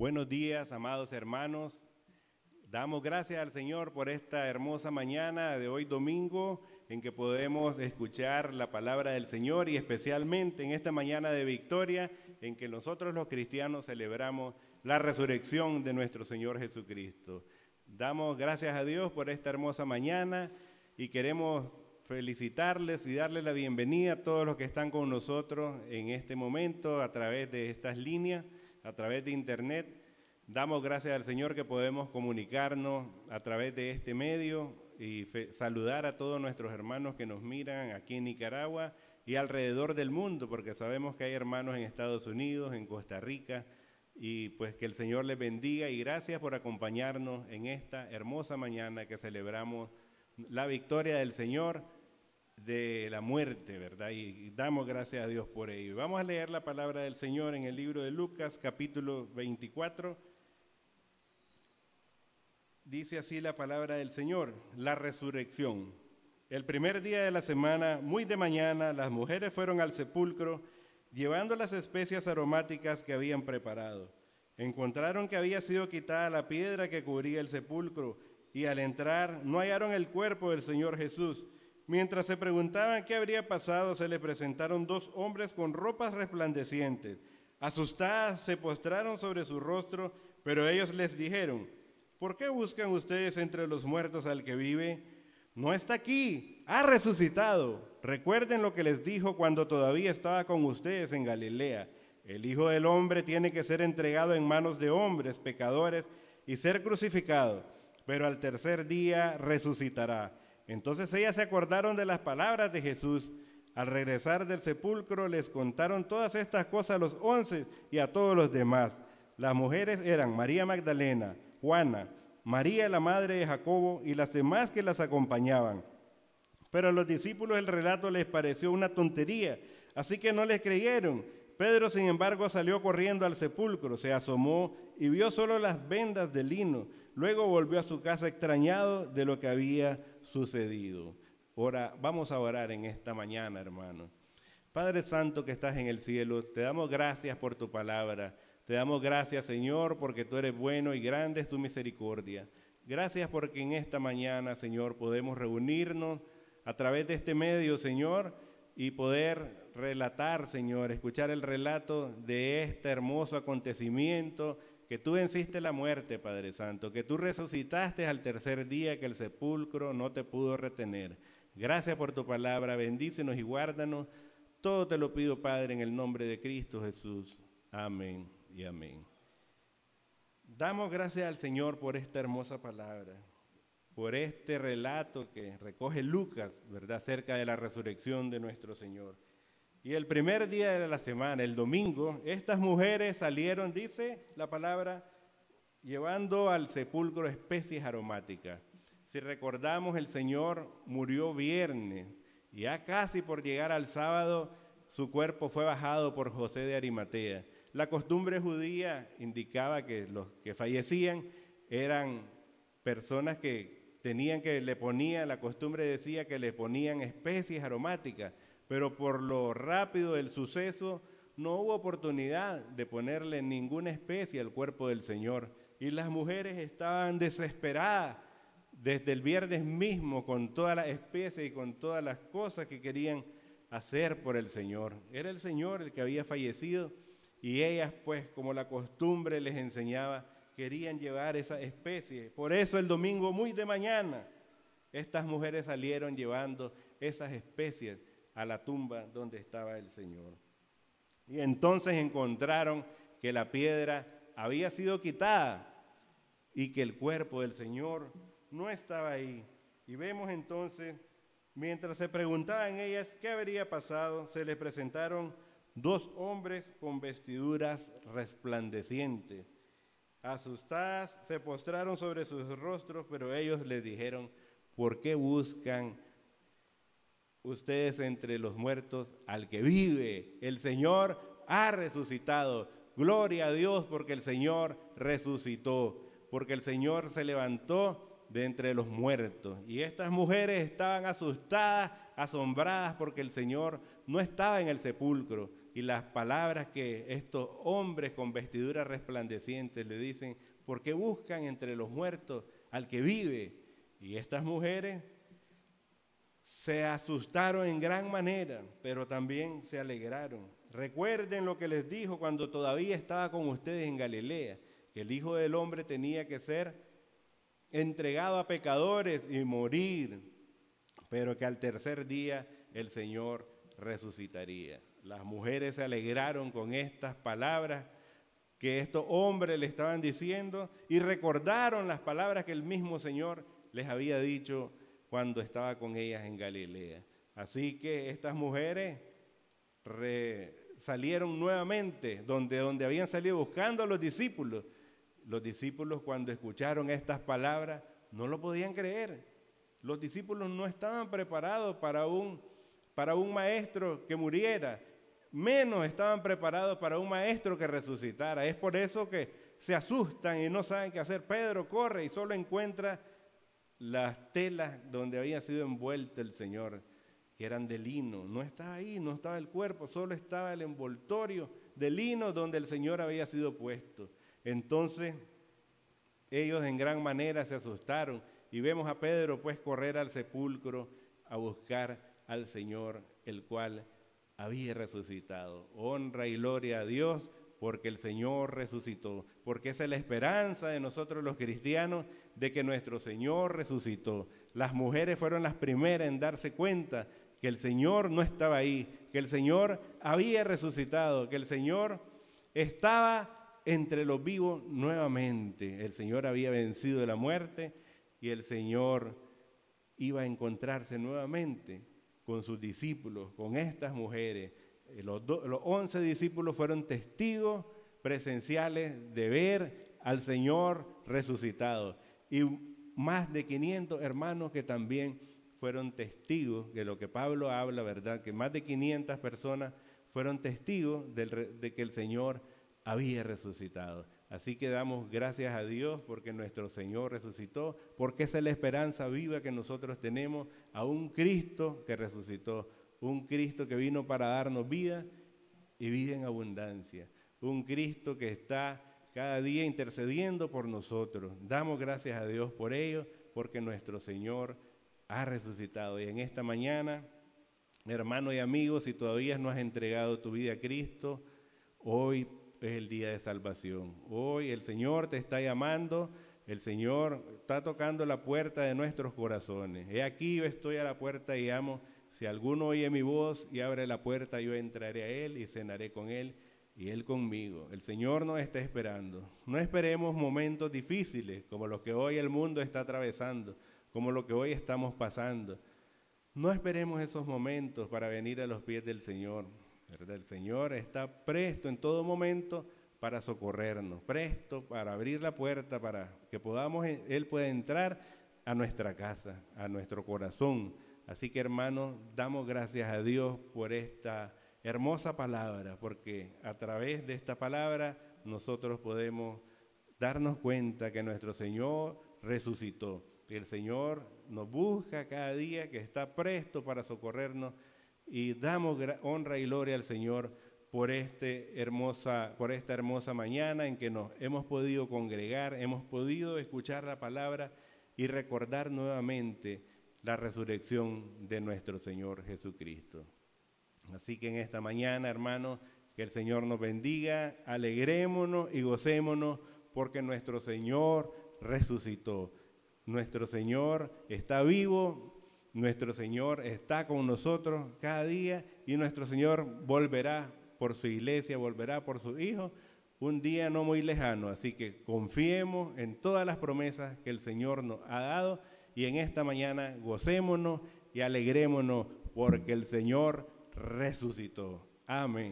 Buenos días, amados hermanos. Damos gracias al Señor por esta hermosa mañana de hoy domingo en que podemos escuchar la palabra del Señor y especialmente en esta mañana de victoria en que nosotros los cristianos celebramos la resurrección de nuestro Señor Jesucristo. Damos gracias a Dios por esta hermosa mañana y queremos felicitarles y darles la bienvenida a todos los que están con nosotros en este momento a través de estas líneas, a través de internet. Damos gracias al Señor que podemos comunicarnos a través de este medio y saludar a todos nuestros hermanos que nos miran aquí en Nicaragua y alrededor del mundo, porque sabemos que hay hermanos en Estados Unidos, en Costa Rica, y pues que el Señor les bendiga y gracias por acompañarnos en esta hermosa mañana que celebramos la victoria del Señor de la muerte, ¿verdad? Y damos gracias a Dios por ello. Vamos a leer la palabra del Señor en el libro de Lucas, capítulo 24. Dice así la palabra del Señor, la resurrección. El primer día de la semana, muy de mañana, las mujeres fueron al sepulcro llevando las especias aromáticas que habían preparado. Encontraron que había sido quitada la piedra que cubría el sepulcro y al entrar no hallaron el cuerpo del Señor Jesús. Mientras se preguntaban qué habría pasado, se le presentaron dos hombres con ropas resplandecientes. Asustadas se postraron sobre su rostro, pero ellos les dijeron, ¿por qué buscan ustedes entre los muertos al que vive? No está aquí, ha resucitado. Recuerden lo que les dijo cuando todavía estaba con ustedes en Galilea. El Hijo del Hombre tiene que ser entregado en manos de hombres pecadores y ser crucificado, pero al tercer día resucitará. Entonces ellas se acordaron de las palabras de Jesús. Al regresar del sepulcro les contaron todas estas cosas a los once y a todos los demás. Las mujeres eran María Magdalena, Juana, María la madre de Jacobo y las demás que las acompañaban. Pero a los discípulos el relato les pareció una tontería, así que no les creyeron. Pedro, sin embargo, salió corriendo al sepulcro, se asomó y vio solo las vendas de lino. Luego volvió a su casa extrañado de lo que había sucedido. Ahora vamos a orar en esta mañana, hermano. Padre Santo que estás en el cielo, te damos gracias por tu palabra. Te damos gracias, Señor, porque tú eres bueno y grande es tu misericordia. Gracias porque en esta mañana, Señor, podemos reunirnos a través de este medio, Señor, y poder relatar, Señor, escuchar el relato de este hermoso acontecimiento, que tú venciste la muerte, Padre Santo, que tú resucitaste al tercer día, que el sepulcro no te pudo retener. Gracias por tu palabra, bendícenos y guárdanos. Todo te lo pido, Padre, en el nombre de Cristo Jesús. Amén y amén. Damos gracias al Señor por esta hermosa palabra por este relato que recoge Lucas, ¿verdad?, acerca de la resurrección de nuestro Señor. Y el primer día de la semana, el domingo, estas mujeres salieron, dice la palabra, llevando al sepulcro especies aromáticas. Si recordamos, el Señor murió viernes, ya casi por llegar al sábado, su cuerpo fue bajado por José de Arimatea. La costumbre judía indicaba que los que fallecían eran personas que tenían que le ponían, la costumbre decía que le ponían especies aromáticas, pero por lo rápido del suceso no hubo oportunidad de ponerle ninguna especie al cuerpo del Señor. Y las mujeres estaban desesperadas desde el viernes mismo con todas las especies y con todas las cosas que querían hacer por el Señor. Era el Señor el que había fallecido y ellas pues como la costumbre les enseñaba, querían llevar esa especie. Por eso el domingo muy de mañana, estas mujeres salieron llevando esas especies a la tumba donde estaba el Señor. Y entonces encontraron que la piedra había sido quitada y que el cuerpo del Señor no estaba ahí. Y vemos entonces, mientras se preguntaban ellas qué habría pasado, se les presentaron dos hombres con vestiduras resplandecientes Asustadas se postraron sobre sus rostros, pero ellos le dijeron, ¿por qué buscan ustedes entre los muertos al que vive? El Señor ha resucitado. Gloria a Dios porque el Señor resucitó, porque el Señor se levantó de entre los muertos. Y estas mujeres estaban asustadas, asombradas porque el Señor no estaba en el sepulcro, y las palabras que estos hombres con vestiduras resplandecientes le dicen, ¿por qué buscan entre los muertos al que vive? Y estas mujeres se asustaron en gran manera, pero también se alegraron. Recuerden lo que les dijo cuando todavía estaba con ustedes en Galilea, que el Hijo del Hombre tenía que ser entregado a pecadores y morir, pero que al tercer día el Señor resucitaría. Las mujeres se alegraron con estas palabras que estos hombres le estaban diciendo y recordaron las palabras que el mismo Señor les había dicho cuando estaba con ellas en Galilea. Así que estas mujeres salieron nuevamente donde, donde habían salido buscando a los discípulos. Los discípulos cuando escucharon estas palabras no lo podían creer. Los discípulos no estaban preparados para un, para un maestro que muriera, menos estaban preparados para un maestro que resucitara. Es por eso que se asustan y no saben qué hacer. Pedro corre y solo encuentra las telas donde había sido envuelto el Señor, que eran de lino. No estaba ahí, no estaba el cuerpo, solo estaba el envoltorio de lino donde el Señor había sido puesto. Entonces, ellos en gran manera se asustaron y vemos a Pedro pues correr al sepulcro a buscar al Señor, el cual había resucitado. Honra y gloria a Dios porque el Señor resucitó, porque esa es la esperanza de nosotros los cristianos de que nuestro Señor resucitó. Las mujeres fueron las primeras en darse cuenta que el Señor no estaba ahí, que el Señor había resucitado, que el Señor estaba entre los vivos nuevamente. El Señor había vencido la muerte y el Señor iba a encontrarse nuevamente con sus discípulos, con estas mujeres eh, los, once discípulos fueron testigos presenciales de ver al Señor resucitado. Y más de 500 hermanos que también fueron testigos de lo que Pablo habla, ¿verdad? Que más de 500 personas fueron testigos de, que el Señor había resucitado. Así que damos gracias a Dios porque nuestro Señor resucitó, porque esa es la esperanza viva que nosotros tenemos a un Cristo que resucitó un Cristo que vino para darnos vida y vida en abundancia, un Cristo que está cada día intercediendo por nosotros. Damos gracias a Dios por ello, porque nuestro Señor ha resucitado. Y en esta mañana, hermano y amigo, si todavía no has entregado tu vida a Cristo, hoy es el día de salvación. Hoy el Señor te está llamando, el Señor está tocando la puerta de nuestros corazones. He aquí yo estoy a la puerta y amo si alguno oye mi voz y abre la puerta, yo entraré a él y cenaré con él y él conmigo. El Señor nos está esperando. No esperemos momentos difíciles como los que hoy el mundo está atravesando, como lo que hoy estamos pasando. No esperemos esos momentos para venir a los pies del Señor. El Señor está presto en todo momento para socorrernos, presto para abrir la puerta para que podamos, Él pueda entrar a nuestra casa, a nuestro corazón Así que hermanos, damos gracias a Dios por esta hermosa palabra, porque a través de esta palabra nosotros podemos darnos cuenta que nuestro Señor resucitó, que el Señor nos busca cada día, que está presto para socorrernos y damos honra y gloria al Señor por, este hermosa, por esta hermosa mañana en que nos hemos podido congregar, hemos podido escuchar la palabra y recordar nuevamente la resurrección de nuestro Señor Jesucristo. Así que en esta mañana, hermanos, que el Señor nos bendiga, alegrémonos y gocémonos porque nuestro Señor resucitó. Nuestro Señor está vivo, nuestro Señor está con nosotros cada día y nuestro Señor volverá por su iglesia, volverá por su Hijo un día no muy lejano. Así que confiemos en todas las promesas que el Señor nos ha dado y en esta mañana gocémonos y alegrémonos porque el Señor resucitó. Amén.